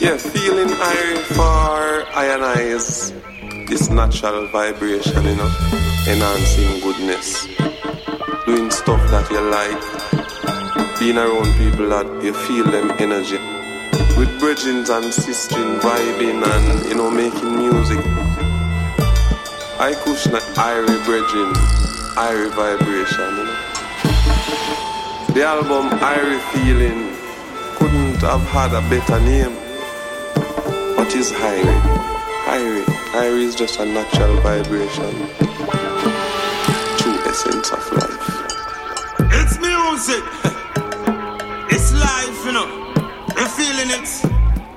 Yeah, feeling I for ionize this natural vibration, you know, enhancing goodness, doing stuff that you like, being around people that you feel them energy, with bridging and sistering, vibing and you know making music. I Kushna Irie bridging, Irie vibration, you know. The album Irie Feeling couldn't have had a better name. What is Irie? Irie. Irie is just a natural vibration. True essence of life. It's music. it's life, you know. I'm feeling it.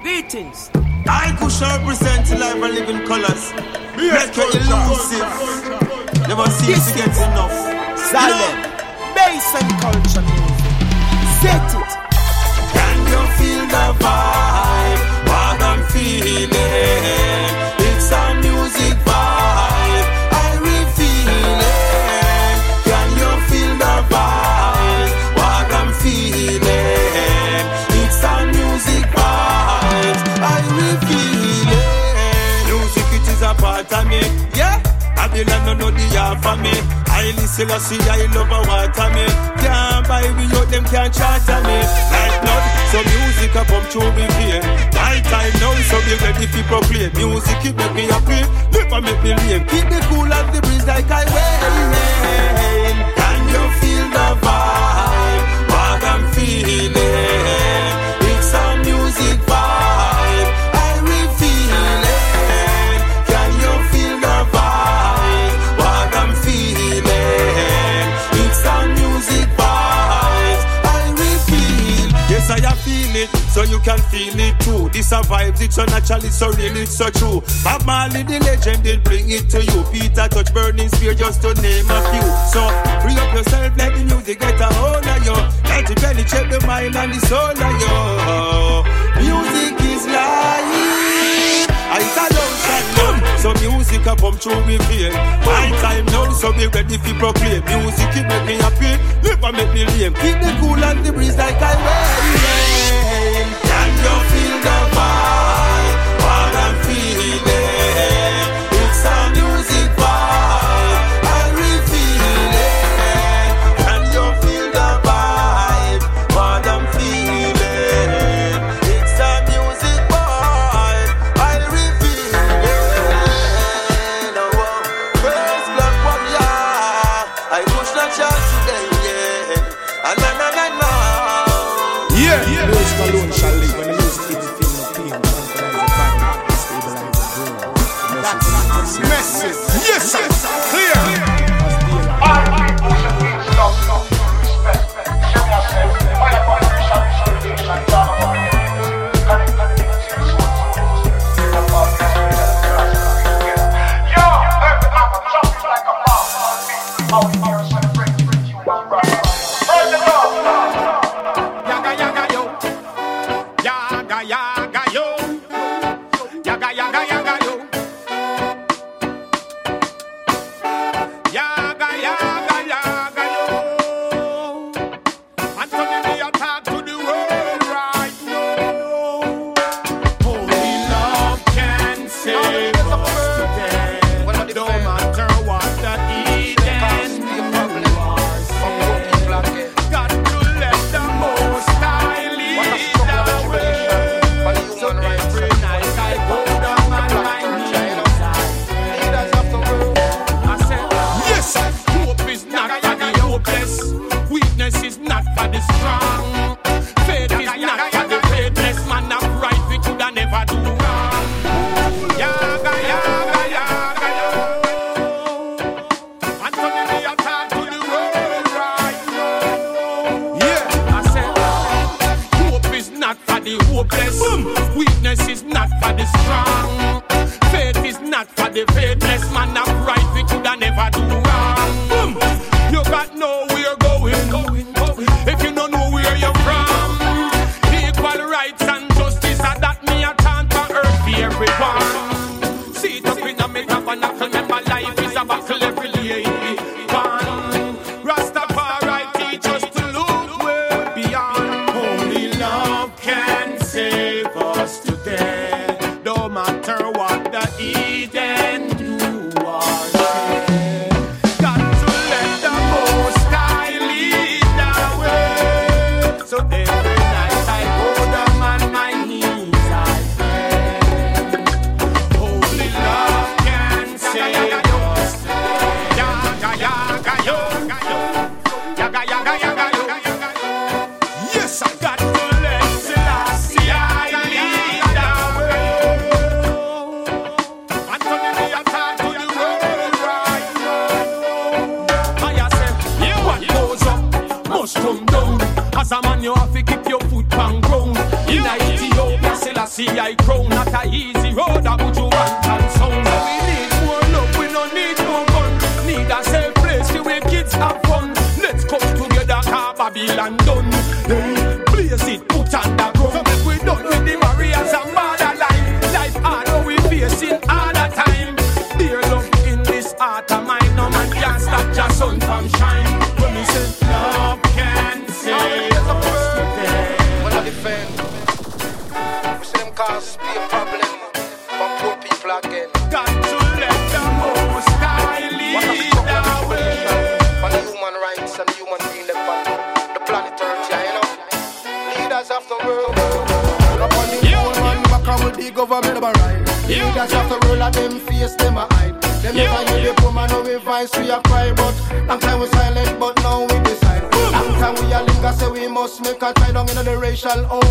Greetings. I could shall represent life and living colors. Make you elusive. Never seems to get enough. Silent. Bass and culture music. Set it. Can you feel the vibe? Babylon no know the half of me. I listen, I see, I love a water me. Can't buy me out, them can't charter me. Like blood, so music a come through me vein. My time now, so be ready to proclaim. Music it make me happy, never make me lame. Keep me cool as the breeze like I Vibes, it's so naturally so real, it's so true. Bob Marley, the legend, did bring it to you. Peter Tosh burning spear, just to name a few. So free up yourself, let the music get a hold of you. Let it penetrate the mind and the soul of you. Music is life. It's a so music a come through me vein. My time now, so be ready to proclaim. Music it make me happy, never make me lame. Keep the cool and the breeze like I'm rain.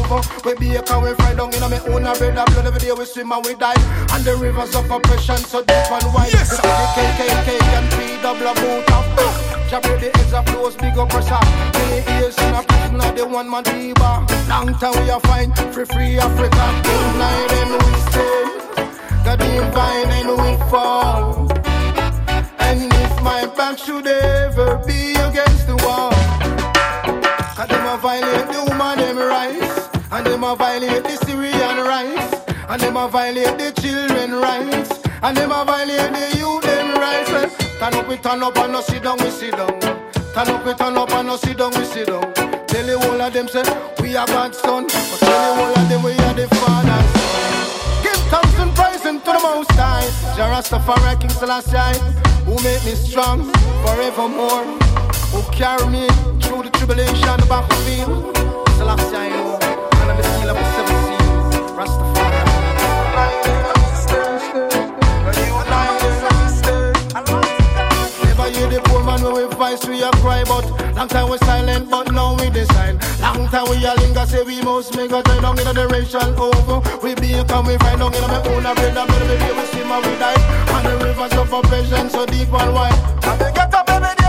over. We bake and we fry down in me own a bread and blood every day. We swim and we dive. And the rivers of oppression, so deep and wide. Yes, sir. The KKK and P double PW boot of Jabber the heads of big oppressor. Many years in a prison of the one man fever. Long time we are fine, free free Africa. Tonight and we stay. The divine and we fall. And if my back should ever be against the wall. a violate the Syrian rights, and them a violate the children rights, and them a violate the youth them rights. Well, turn up, we turn up, and no sit down, we sit down. Turn up, we turn up, and no sit down, we sit down. Tell the whole of them say we are God's son, but tell the whole of them we are the father's. Give thanks and praise unto the Most High, Jah Rastafari King Selassie, who make me strong forevermore, who carry me through the tribulation, the battlefield. Selassie, I know. voice we a cry, but long time we silent, but now we decide. Long time we a linger, say we must make a turn down in the racial over. We be a come, we find down in my own bread, and baby, we swim and we die. And the rivers of passion, so deep and wide. And they get up, baby.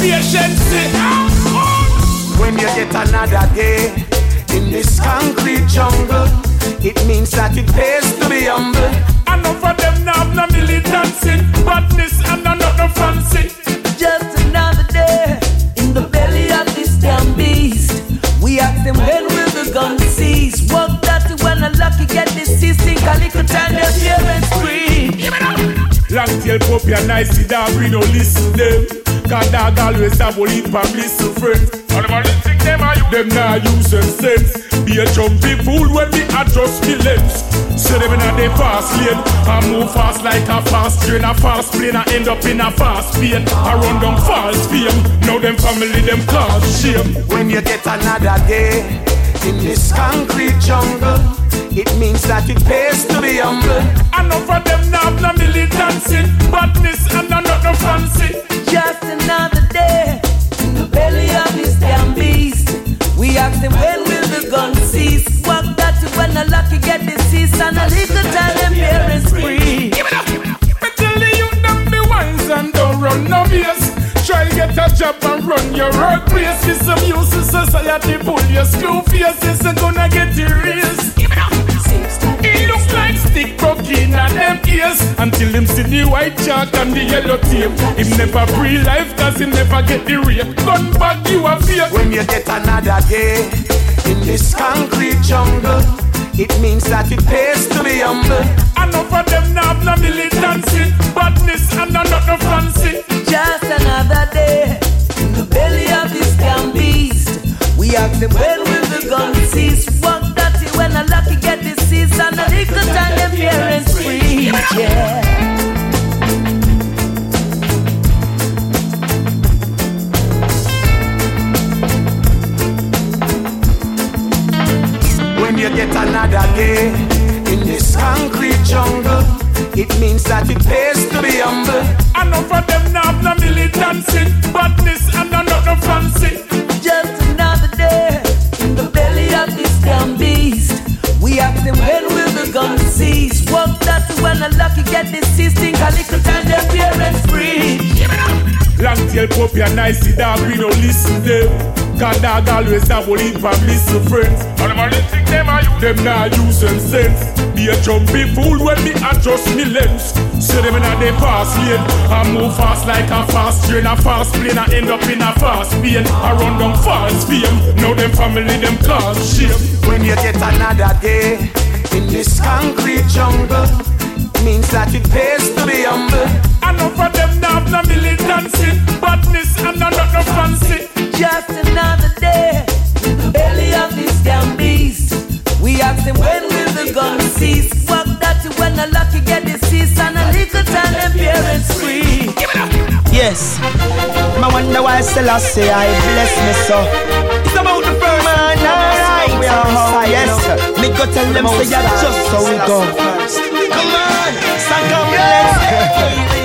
Patience. When you get another day in this concrete jungle, it means that it pays to be humble. Enough of them now have no militancy, badness and no not no fancy. Just another day in the belly of this damn beast. We ask them when will the gun cease? Walk that when a lucky get deceased. Think a little time their parents scream. Long tail puppy and nice dog, we don't listen them. Cause dog always have a lead from listen friends. All them only think them are you, them not using sense. Be a jumpy fool when me adjust me lens. See them in a they fast lane. I move fast like a fast train, a fast plane. I end up in a fast pain. I run down fast fame. Now them family, them cause shame. When you get another day in this concrete jungle, it means that it pays to be humble. Enough of them now have no militancy, badness and no not no fancy. Just another day in the belly of this damn beast. We ask them when will the gun cease? Walk that when a lucky get deceased and a little time them parents free. Me tell the youth them be wise and don't run no face. Try get a job and run your workplace. It's some use in society, pull your screw face. It's gonna get erased. In and them ears. Until him see the white chalk and the yellow tape. Him never free life cause him never get the rape. Gun back you a fake. When you get another day in this concrete jungle, it means that it pays to be humble. Enough of them now have no militancy Badness and no not no fancy. Just Cause dog always a lead from listen friends. And them only think them are you, them not using sense. Be a jumpy fool when me adjust me lens. See them in a they fast lane. I move fast like a fast train, a fast plane. I end up in a fast pain. I run down false fame. Now them family, them cause shame. When you get another day in this concrete jungle, means that it pays to be humble. Enough of them now no militancy, badness and no not no fancy. Just another day in the belly of this damn beast. We ask them when will the gun cease? Walk that you when a lucky get deceased and a little time them parents free. Yes. I wonder why Selassie I bless me so. It's about the first man, alright. we are how, yes. Me go tell them say yeah, just so we go. Come on, stand up, let's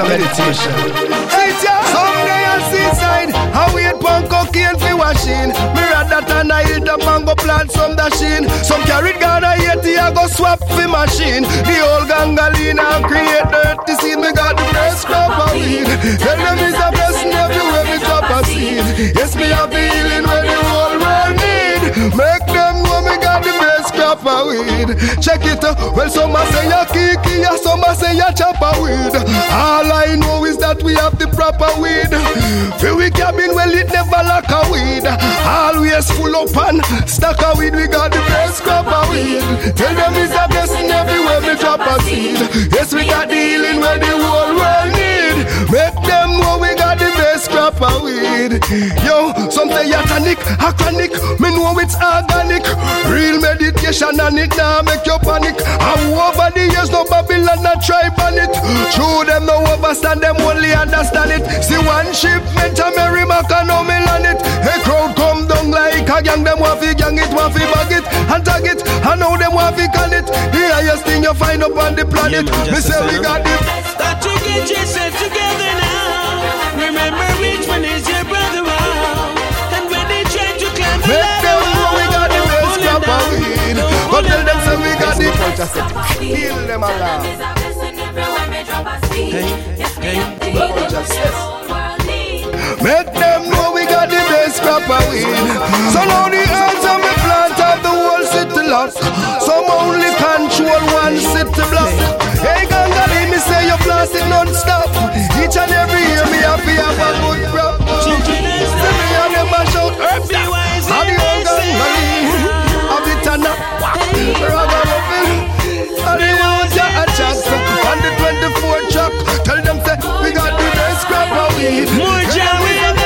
a meditation. Hey, someday I'll see sign. How we one cocaine for washing. Me rather than I hit a mango plant some dashing. Some carrot Ghana yeti I go swap for machine. The old gangalina create dirty scene. Me got the best crop of weed. Tell them it's a blessing everywhere me drop a seed. Yes, me have the healing where the whole world need. Make them know me got the best crop of weed. Check it. uh, Well, some a say ya kiki, ya some a say ya chopper weed. All I know is that we have the proper weed. Feel we cabin, well it never lack a weed. Always full up and stack of weed. We got the best crop of weed. Tell them it's a blessing everywhere we drop a seed. Yes, we got the healing where the whole world need. Make them know we got the best crop of weed. Yo, some say ya tonic, a chronic. Me know it's organic. Real meditation and it now make you panic. And over the years, no Babylon not try ban it. True, them no overstand, them only understand it. See one shipment, a Mary Mac and no on it. A crowd come down like a gang, them want gang it, want bag it, and tag it. And now them want fi can it. The highest thing you find up on the planet. Me say we got the Start to get yourself together now. Remember which one is your brother out. And when they try to climb the Make ladder, them know we got the best pull crop them of down. weed. Don't But pull tell them them say we got the down. culture set. Heal them around. Culture set. Make them know we got the best crop of weed. So now the earth and we plant have the whole city lost. Some only control one city block. Hey, Gangali, me say you blast it non-stop. Each and every year me have a good crop. See me a shout, Earth, how the old Gangali. Have it and a ragamuffin. And the ones ya a chat. On the 24th track, tell them say we got the best crop of weed. More jam we have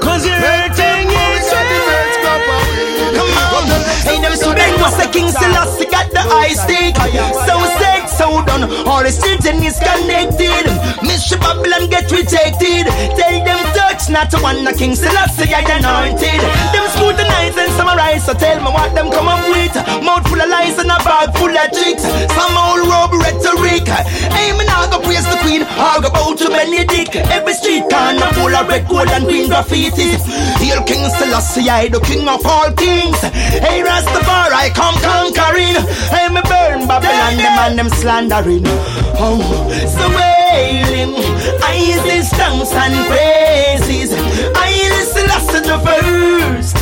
Cause you're hurting Hey, them students was the king Selassie got the eye stick. So sick, so done. All the children is connected. Miss Babylon get rejected. Tell them touch not to one the king Selassie I anointed. Them scrutinize and summarize. So tell me what them come up with. Mouth full of lies and a bag full of tricks. Some old robe rhetoric. Me now go praise the queen. I'll go bow to Benedict. Every street corner full of red, gold, and green graffiti. Hail King Selassie, I the king of all kings. Hey, Rastafari, come conquering. Hey, me burn Babylon, them and them slandering. Oh, so wailing. I this thanks and praises. I listen to the first.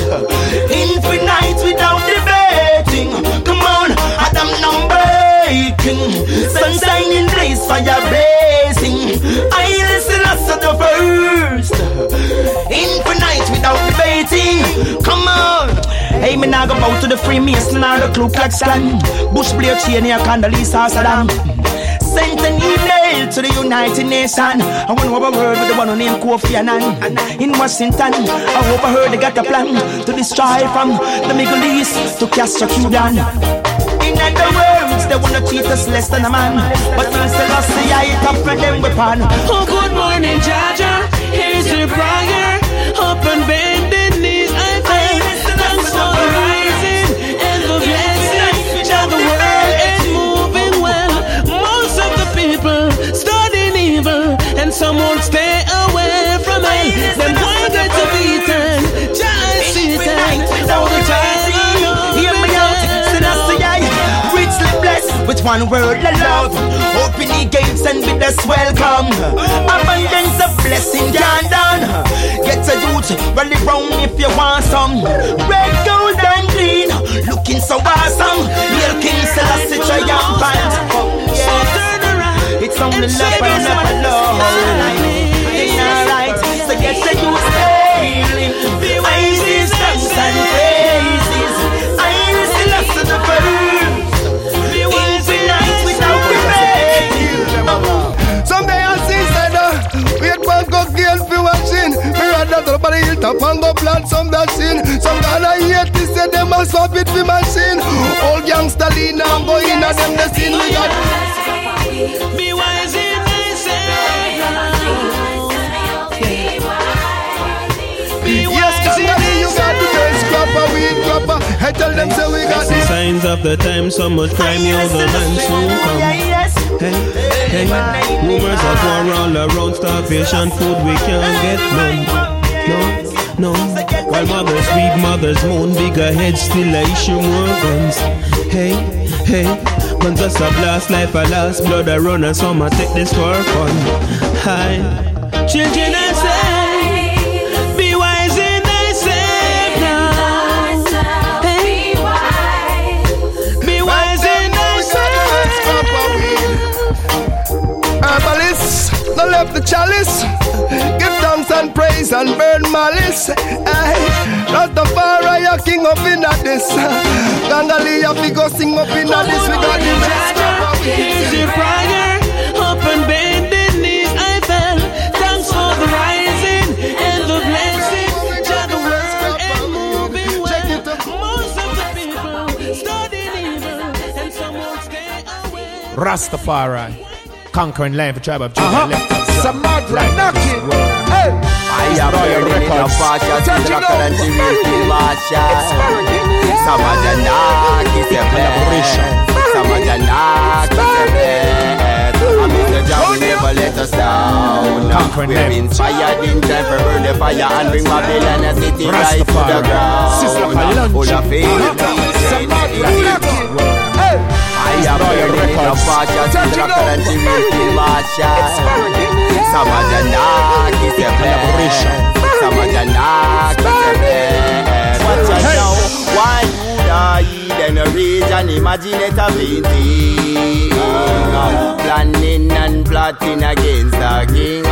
Infinite without debating. Come on, Adam number breaking. Sunshine in place, fire blazing. I listen to the first. Infinite without debating. Come on. Hey, me now go bow to the Freemason or the Ku Klux Klan. Bush Blair Cheney, Condoleezza Saddam. Sent an email to the United Nations. I have a word with the one who named Kofi Annan. In Washington, I hope I heard they got a plan to destroy from the Middle East to Castro Cuban. In other words, they wanna treat us less than a man. But we still lost the eye top for them weapon. Oh, good morning, Jaja. Here's your prayer. And some won't stay away from it. Them going get to beaten. Is Satan. All the time. Hear me out, Selassie I Richly blessed with one word of love Open the gates and bid us welcome Abundance of blessing can done Get a youth, rally round if you want some Red, gold and green Looking so awesome Hail King Selassie triumphant yeah. It's only love and never love It's alright, so get the youth hailing Praises, thanks and praises. I listen us to the first Infinite without debate Someday I'll see said Wait one cocaine for watching. Me rather drop on the hilltop and go plant some dashing Some Ghana I hate this, say them a swap it for machine. Old gangster lean and go in and them the scene. We got Be wise in Yes, Kangali, you got the best crapper, weed crapper. I tell them say we got The the signs of the time, so much crime, young man soon come. Hey, hey, rumors are going all around, starvation, food we can't get none. No, no. While mothers weep, mothers moan, bigger heads still I issue more guns. Hey, hey, guns just a blast, life a last, blood a run, and some a take this for fun. Hi, children I say, be wise in thyself now. Hey, be wise in thyself. Herbalists, no left the chalice. Give thanks and praise and burn malice. Aye, Rastafari, a king up in a this. Gangali, a figure sing up in a this. We got the best crapper Here's weed. your prayer, up and bending knees I fell. Thanks for the rising and the blessing. Jah the world and moving well. Most of the people studying evil and some won't stay away. Rastafari. Conquering land for tribe of Judah. Uh-huh. Some mad like knocking. Hey. I am burning in a fascia, Sidra Karanti Wilkie Masha. Samajanak is a bad. Samajanak is a bad. I'm Mr. Jah, we never let us down. We're inspired in time for burn the fire and bring Babylon a city right to the ground. Full of faith, Some mad like knocking. Hey. I am burning in a fascia, Sidra Karanti Wilkie Masha. Samajanak is a bad. Samajanak is a bad. Watch out now, why would I then rage and imagine it a painting? Planning and plotting against the king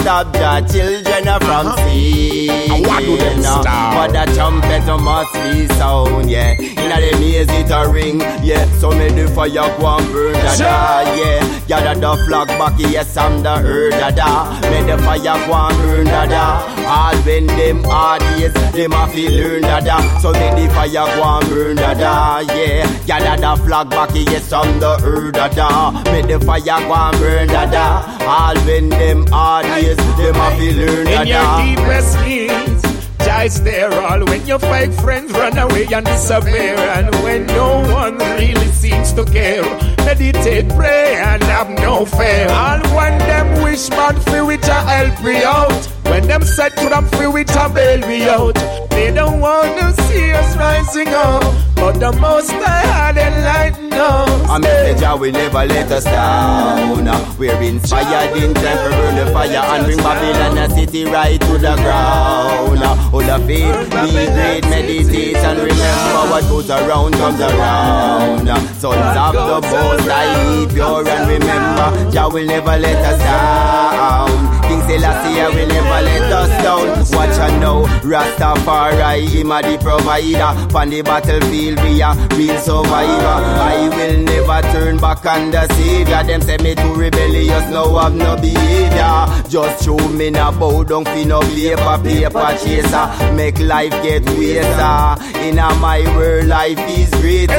stop the children from uh-huh. sin. What do them stop? For the trumpet must be sound, yeah. In the maze it a ring, yeah. So may the fire go and burn da da, yeah. Gather the flag back, yes I'm the earth da. May the fire go and burn da da. All when them hard days, them a feel learn da da. So may the fire go and burn da da, yeah. Gather the flag back, yes I'm the earth da. May the fire go and burn da da. All when them hard days, them a feel learn In your deepest needs, Jah is there all when your fake friends run away and disappear, and when no one really seems to care. Meditate, pray, and have no fear. All when them wish man feel which I help me out. When them said to them feel which I bail me out. They don't want to see us rising up, but the most I had enlightened us. A message I will never let us down. We're inspired in time for burn the fire and bring Babylon a city right to the ground. Hold the faith, be great, meditate and remember what goes around comes around. Sons of the most I be pure and remember, Jah will never let us down. King Selassie will never let us down. Watch out now, Rastafari, him a the provider. On the battlefield, we a real survivor. I will never turn back on the savior. Them say me too rebellious, now have no behavior. Just show me na bow down fi no paper, paper chaser. Make life get waster. In a my world, life is greater.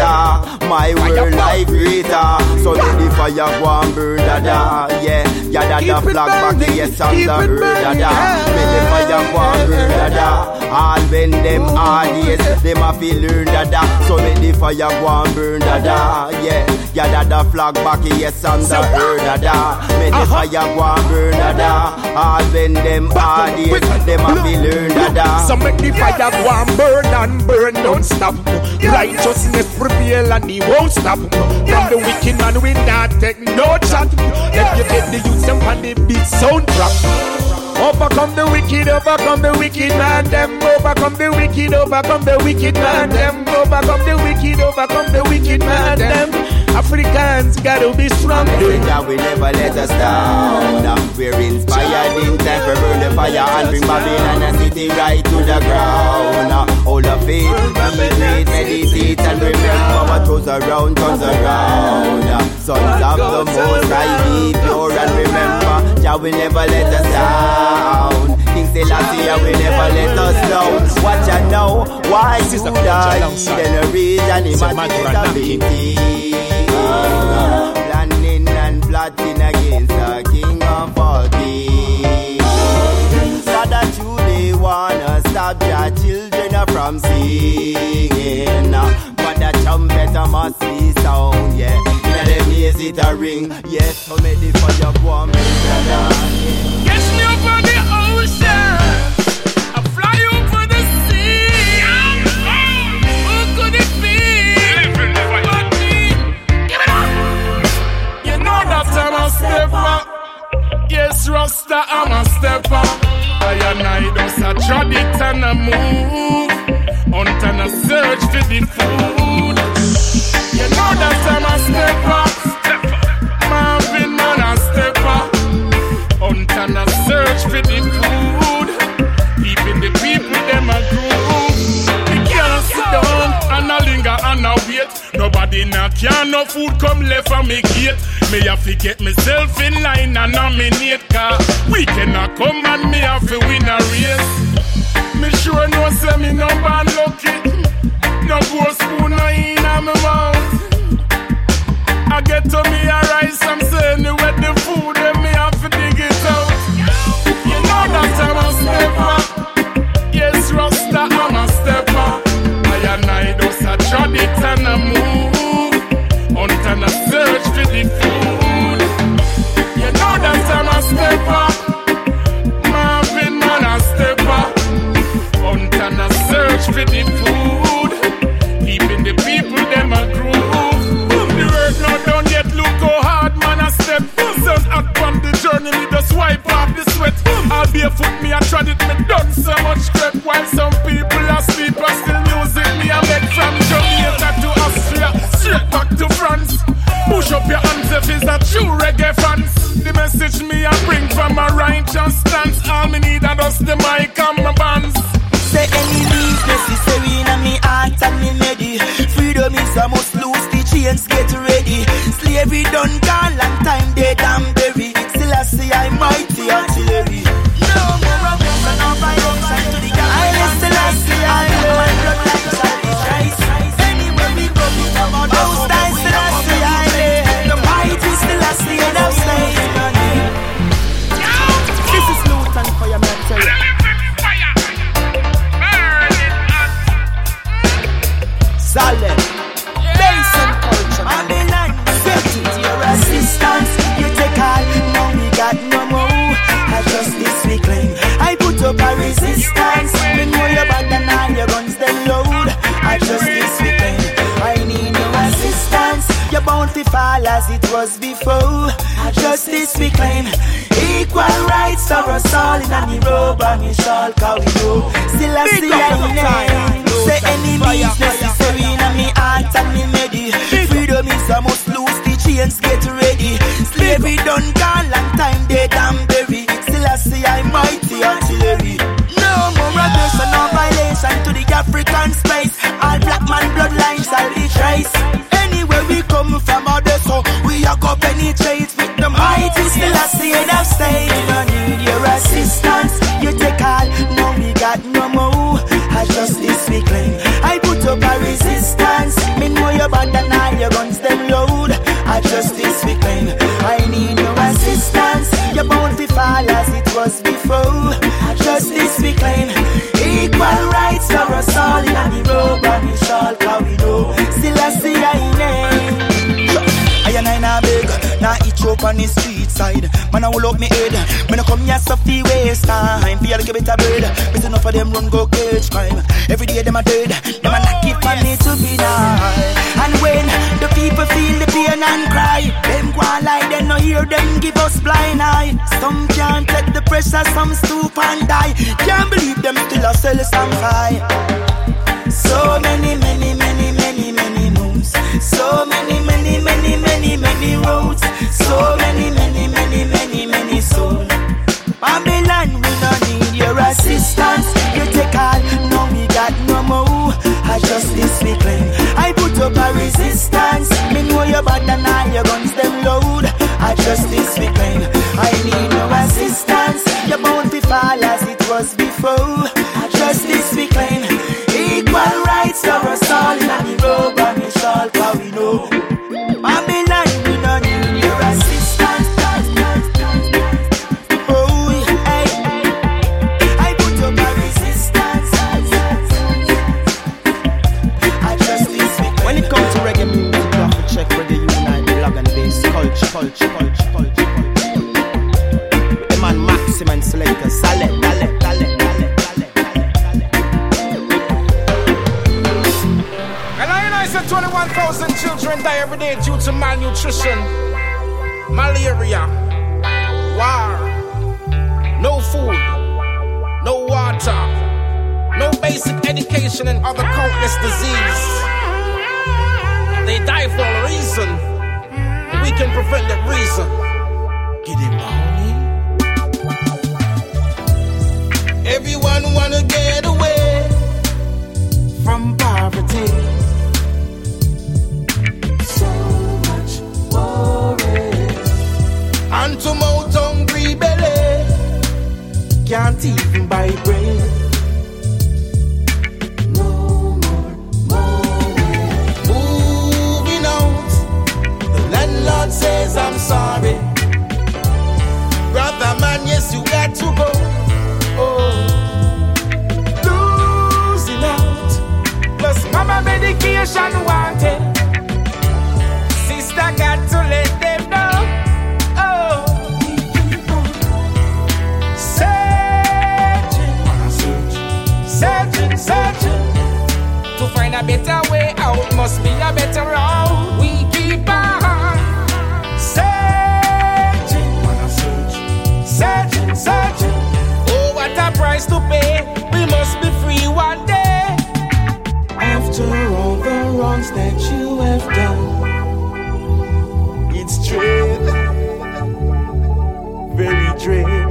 My world, life greater. So let the fire go and burn da da, yeah. Yeah, da da Keep it flag back, burning, yes, I'm the earth da Make the fire and burn da. All when them hard days, them a feel learn da da. So make the fire and burn da da, yeah. Yeah, da flag back, yes, I'm the earth da. Make the fire and burn da da. All when them hard days, them a feel learn da da. So make the fire go and burn and burn, don't stop. Righteousness prevail and he won't stop. From the wicked man we not take no chat. Let you get the them on the beat soundtrack. Overcome the wicked, overcome the wicked man, them overcome the wicked, overcome the wicked man, them overcome the wicked, overcome the wicked man, them. Africans gotta be strong. Jah will never let us down. We're inspired in time for burn the fire and bring Babylon a city right to the ground. The faith, be great, meditate and remember what goes around comes around. Sons of the Most High, be pure and remember, Jah will never let us down. King Selassie will never let us down. Watch out now, why you die? Then a reason imagine Planning and plotting against the King of all kings. Father truly wanna stop your children from singing. But the trumpet must be sound, yeah. The ring, yes. So Catch me over the ocean. I fly over the sea. Who could it be? Give it up. You know that I'm a stepper. Yes, Rasta, I'm a stepper. I and I a trod it and a move. Search for the food. You know that I'm a stepper. Marvin man a stepper. Hunt and a search for the food. Keeping the people them a groove. We can't sit down and a linger and a wait. Nobody now can no food come left on me gate. Me have to get myself in line and nominate car. We cannot come and me have to win a race. Me sure no say me no bad lucky. No go spoon no in me mouth. I get to me a rice, I'm saying where the food and me have to dig it out. You know that I'm a stepper. Yes, Rasta, I'm a stepper. I and I just a trod foot, me I tried it, me done so much crap. While some people are sleep, I still music me I make from Jamaica to Austria, straight back to France. Push up your hands if it's a true reggae fans. The message me I bring from a righteous stance. All me need are just the mic and my bands. Say enemies necessary in me heart and me ready. Freedom is a must lose the chains, get ready. Slavery done gone, long time dead and buried. Still I see I'm mighty artillery. You're bound fall as it was before. Justice we claim. Equal rights for us all in any robe and we shall call we know. Still I see I name. Say enemies necessary in me heart and me ready. Freedom is a must lose the chains, get ready. Slavery done gone, long time dead and buried. Still I see I mighty artillery. No more aggression or violation to the African space. All black man bloodlines I'll be trace. Penetrate with them mighty. Still I see it have stayed. I need your assistance. You take all, no we got no more. I just this we claim. I put up a resistance. Me know you bad and all your guns them load. I just this we claim. I need no assistance. You're bound to fall as it was before. I this we claim. Equal rights for us all in the robe and we shall we know. Still I see I up on the street side. Man, I will up me head. Me no come here so fi waste time. Feel like a bit of bird. Me enough of them run go cage crime. Every day them a dead. Them a not give money to be nice. And when the people feel the pain and cry, them go on like they no hear them give us blind eye. Some can't take the pressure, some stoop and die. Can't believe them still a sell some fire. So many, many, many, roads. So many, many, many, many, many roads. So many, many, many, many, many souls. Babylon, we don't need your assistance. You take all, no, we got no more. I just this claim. I put up a resistance. Me know your bad and I, your guns them load. I just this me claim. I need no assistance. You're bound fall as it was before. I just this me claim. Equal rights for us all in the road. Children die every day due to malnutrition, malaria, war, no food, no water, no basic education, and other countless disease. They die for a reason. We can prevent that reason. Get it, Bonnie? Everyone wanna get can't even buy bread. Landlord says I'm sorry. Brother man, yes, you got to go. Oh, losing out. Plus, mama medication wanted. A better way out. Must be a better road. We keep on searching, searching, searching. Oh, what a price to pay. We must be free one day. After all the wrongs that you have done, it's dread, very dread.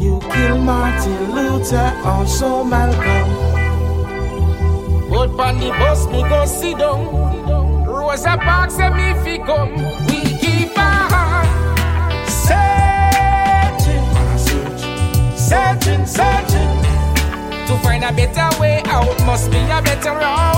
You kill Martin Luther, also Malcolm. But on the bus me go sit down. Rosa Parks and me fi come. We keep on searching, searching, searching to find a better way out. Must be a better road.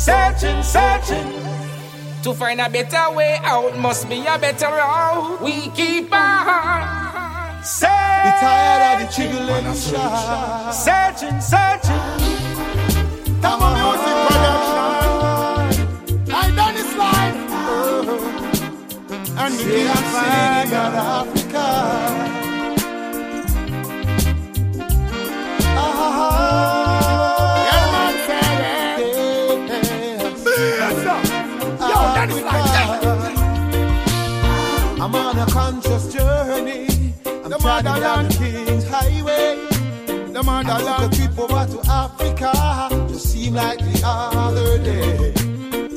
Searching, searching. To find a better way out, must be a better road. We keep on searching, We tired of the tribulation. searching, searching. Come on, music production. I done this life. Oh. And the king of singing of Africa. A conscious journey. I'm the King's Highway. The motherland trip over to Africa just seemed like the other day.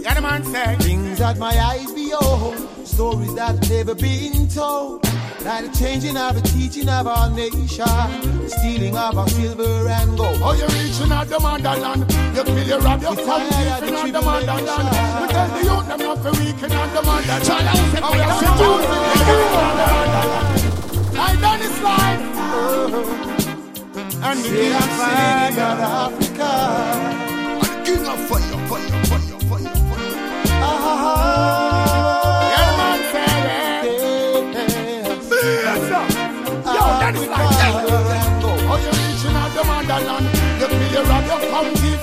Yeah, the man said things that my eyes behold stories that never been told. Like the changing of the teaching of our nation, the stealing of our silver and gold. Oh, you're reaching out the motherland. You kill your rod, you It's come tired deep of in the the motherland. We tell the youth them not for weak in the motherland. To set Oh, me we have to to do it. I done this life. And the king of God. God, Africa. And the king of fire, fire, fire, fire, fire. Ah,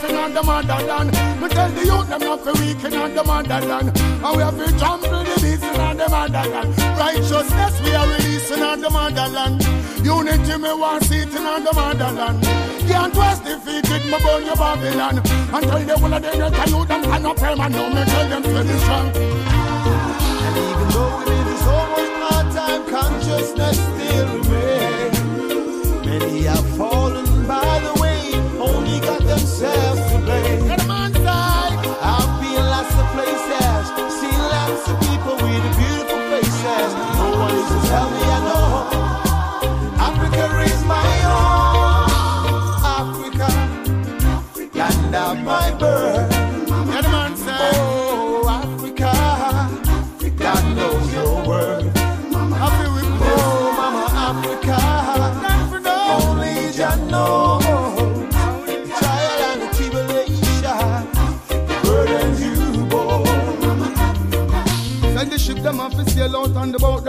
deep in the motherland. We tell the youth them not for weak in the motherland. And we have to trample the beast in the motherland. Righteousness we are releasing on the motherland. Unity me want it in the motherland. Can't was defeated, me burn your Babylon. And tell the whole of them that you them cannot pray, man. No, me tell them to be strong. And even though we live in so much hard time, consciousness still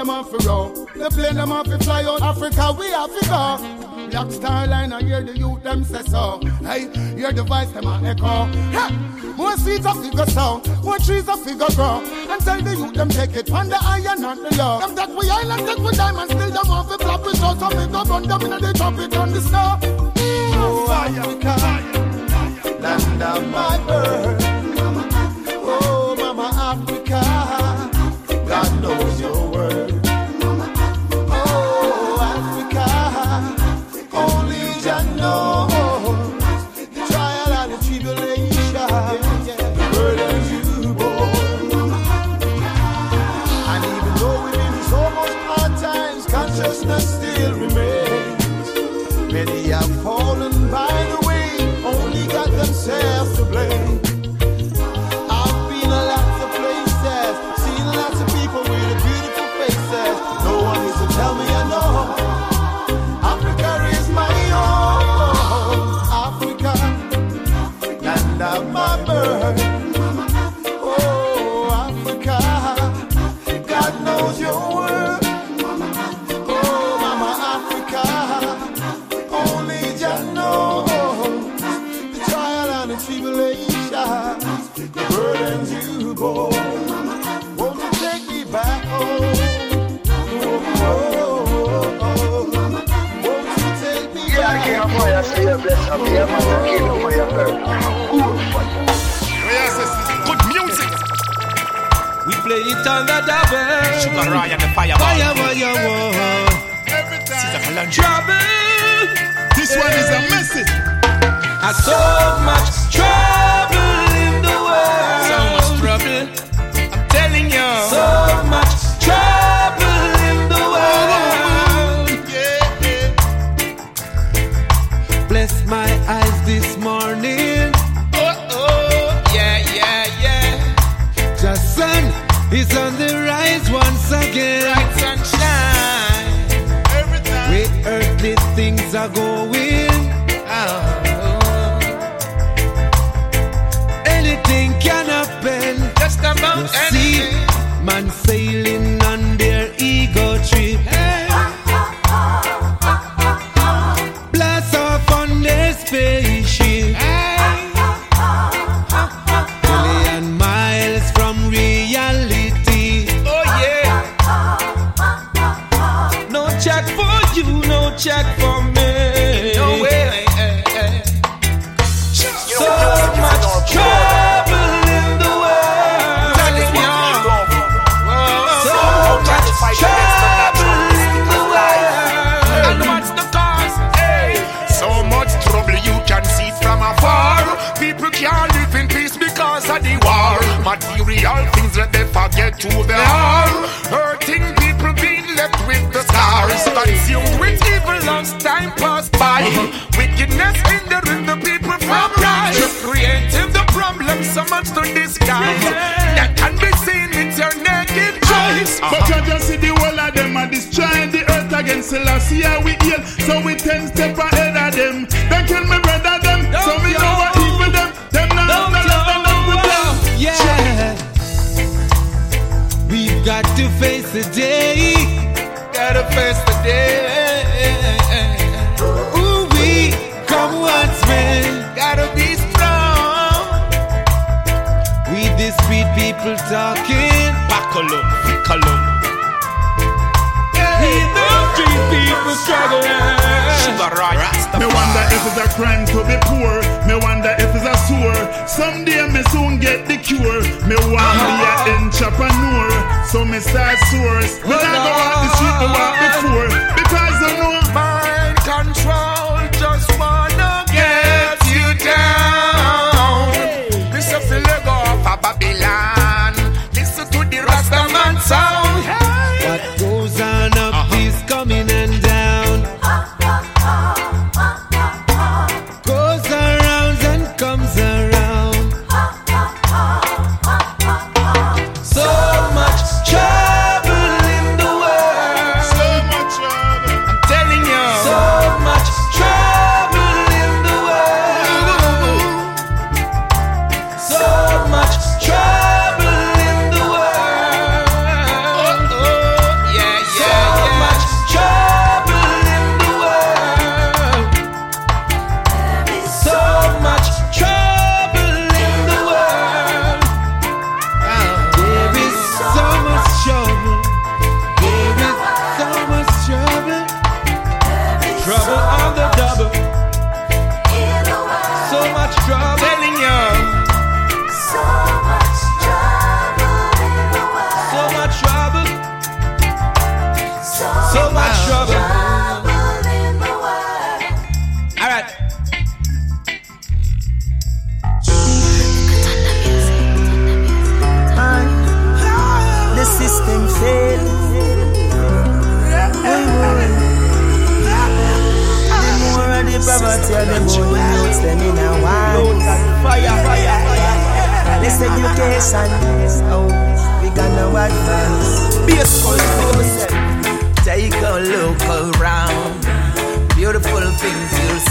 them off to row. The plane them off to fly out Africa, we have to go. Black Star Line, I hear the youth them say so. Hey, hear the voice them a echo. Hey, more seeds a figure sound, more trees a figure grow. And tell the youth them take it on the iron and the law. Them take we island, take we diamond, still them off the black with us. So me go burn them in the tropic and the snow. Oh, Africa, land of my birth.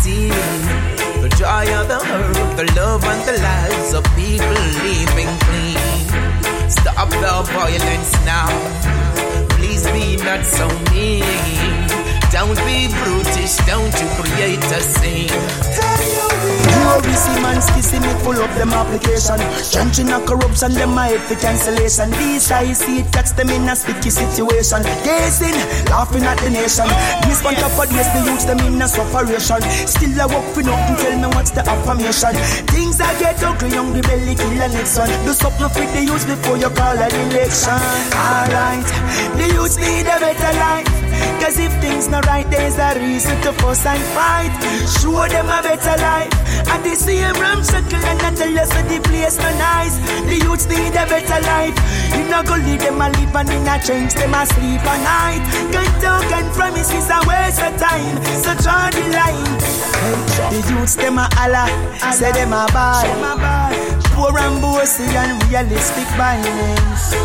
See. The joy of the earth, the love and the lives of people living clean. Stop the violence now. Please be not so mean. Don't be brutish, don't you create a scene. You see man skissing me full of them application. Trenching a corruption, them my for cancellation. These I see it catch them in a sticky situation. Gazing, laughing at the nation. This one top of days, the youths them in a sufferation. Still I walk for nothing, tell me what's the affirmation. Things I get ugly, hungry belly kill the one. Do something for the youths before you call an election. Alright, the youths need a better life. Cause if things not right, there's a reason to fuss and fight. Show them a better life. And the same ram circle and I tell you so the place no nice. The youths need a better life. You not go leave them a live and in a change them a sleep at night. Good talk and promises a waste of time. So draw the line. The youths them a holla, say them a ball. Poor and bossy and realistic by me.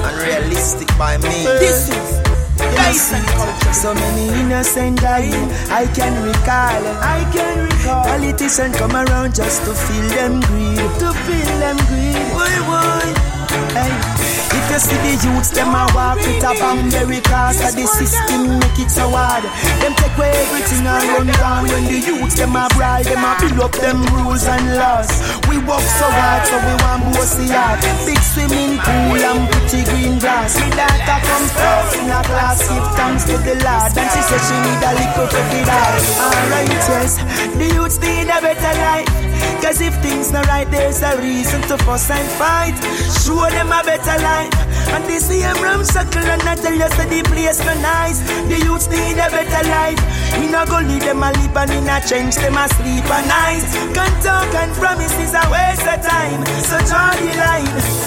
Unrealistic by me. This is so many innocent dying, I can recall. I can recall. Politicians come around just to feel them greed, to feel them greed. Boy, boy. Hey. If you see the youths, them a walk with a boundary cause the system make it so hard. Them take away everything and run down. When the youths, them a bribe, them a build up them rules and laws. We work so hard, so we want bossy yard. Big swimming pool and pretty green grass. Me daughter come first in a class, give thanks to the Lord. And she said she need a little to feed her. Alright, yes, the youths need a better life. Cause if things not right, there's a reason to fuss and fight. Show them a better life. And the same rum circle and I tell you the place no nice. The youths need a better life. We not go lead them a live and in a change them a sleep at night. Can't talk and promise promises a waste of time. So draw the line.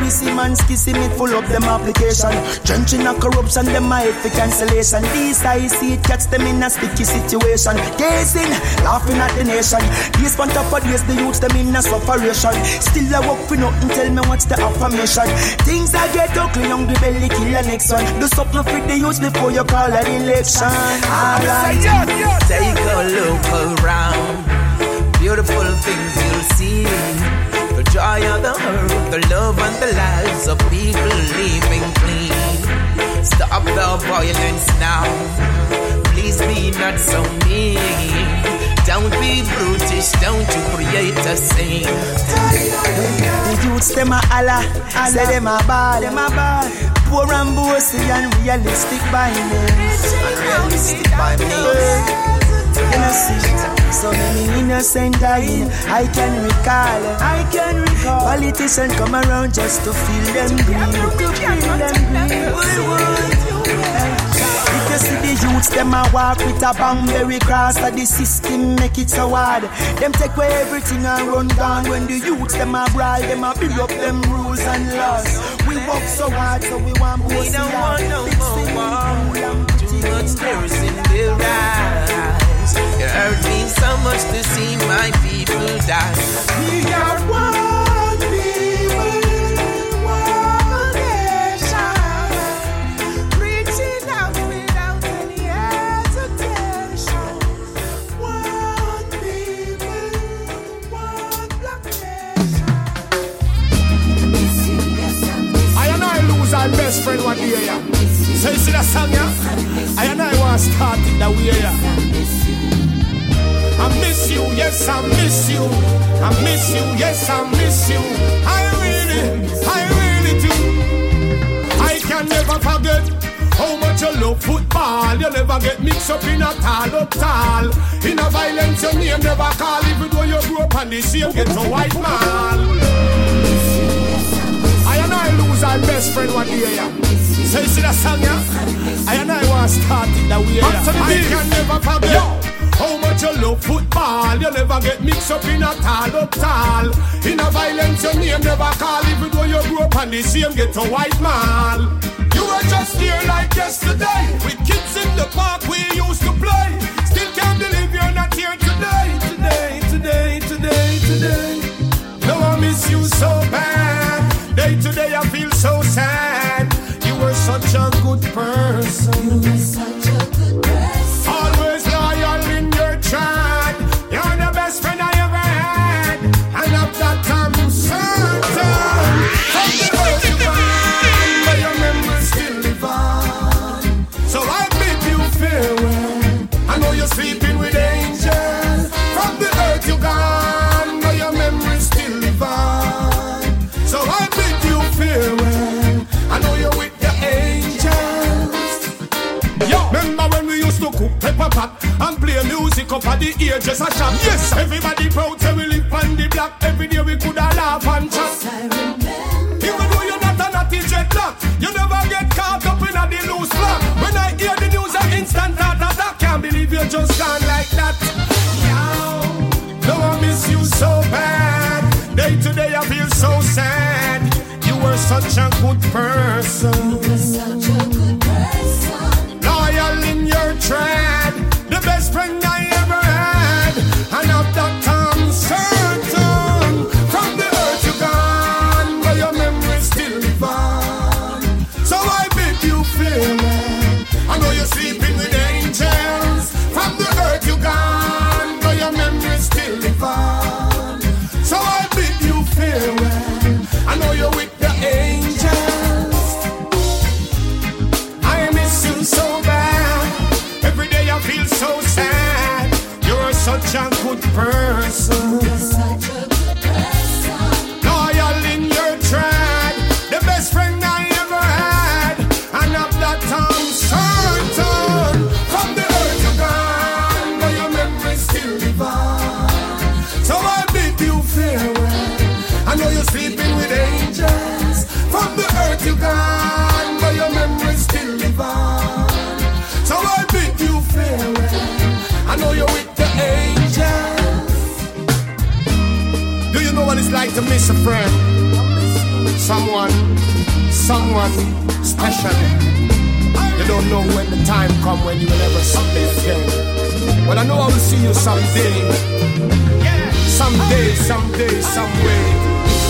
Receive man kissing it full of them application. Drenching a corruption, them my for cancellation. These I see it catch them in a sticky situation. Gazing, laughing at the nation. These on top of days, the youths them in a sufferation. Still I work for nothing, tell me what's the affirmation. Things I get ugly, young the belly kill the next one. Do something for the youths before you call an election. Alright, Take a look around. Beautiful things you'll see. The joy of the earth, the love and the lives of people living clean. Stop the violence now. Please be not so mean. Don't be brutish, don't you create a scene. The youths them a holla, say them a ball, them a ball. Poor and bossy and realistic by names. Unrealistic by names. Innocent, so many innocent dying. I can recall, I can recall. Politicians come around just to feel them greed, to feel them greed. You see the youths, them a walk with a bang very cross of the system, make it so hard. Them take away everything and run down. When the youths, them a brawl, them a build up them rules and laws. We work so hard, so we want more. We don't want no more war. Too much tears in eyes. Miss you, yes, I miss you. I really, I really do. I can never forget how much you love football. You never get mixed up in a tall up tall. In a violence, your name never call, even though you grew up on the same ghetto white man. I and I lose our best friend one day, yeah. So you see that song, yeah? I and I want to start that way, yeah. I can never forget. How much you love football, you never get mixed up in a tall up tall. In a violence, your name never call, even though you grew up on the same ghetto white man. You were just here like yesterday, with kids in the park we used to play. Still can't believe you're not here today, today, today, today, today. No, I miss you so bad. Day to day, I feel so sad. You were such a good person. You were such a music up at the ages of shop? Yes, everybody proud say we live on the block. Every day we coulda laugh and chat. Even though you're not a naughty dreadlock, you never get caught up in a the loose block. When I hear the news, I instant heart attack. Can't believe you just gone like that. Yo, no, I miss you so bad. Day to day, I feel so sad. You were such a good person. Such a good person. Loyal in your tread. Such a good person. To miss a friend. Someone, someone special. You don't know when the time come when you will ever see me again. But I know I will see you someday. Someday, someday, someway.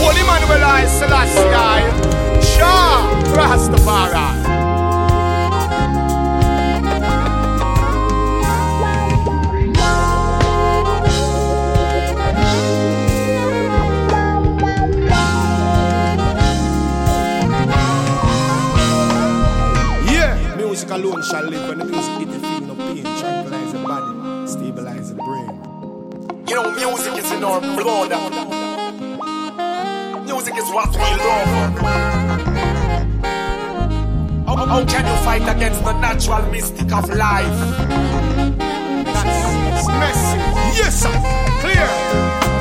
Holy Emmanuel I Selassie. Jah Rastafari. Alone shall live when the music hit the feel no pain, tranquilize the body, stabilize the brain. You know, music is in our blood. Music is what we love. How, how can you fight against the natural mystic of life? That's messy. Yes, sir. Clear.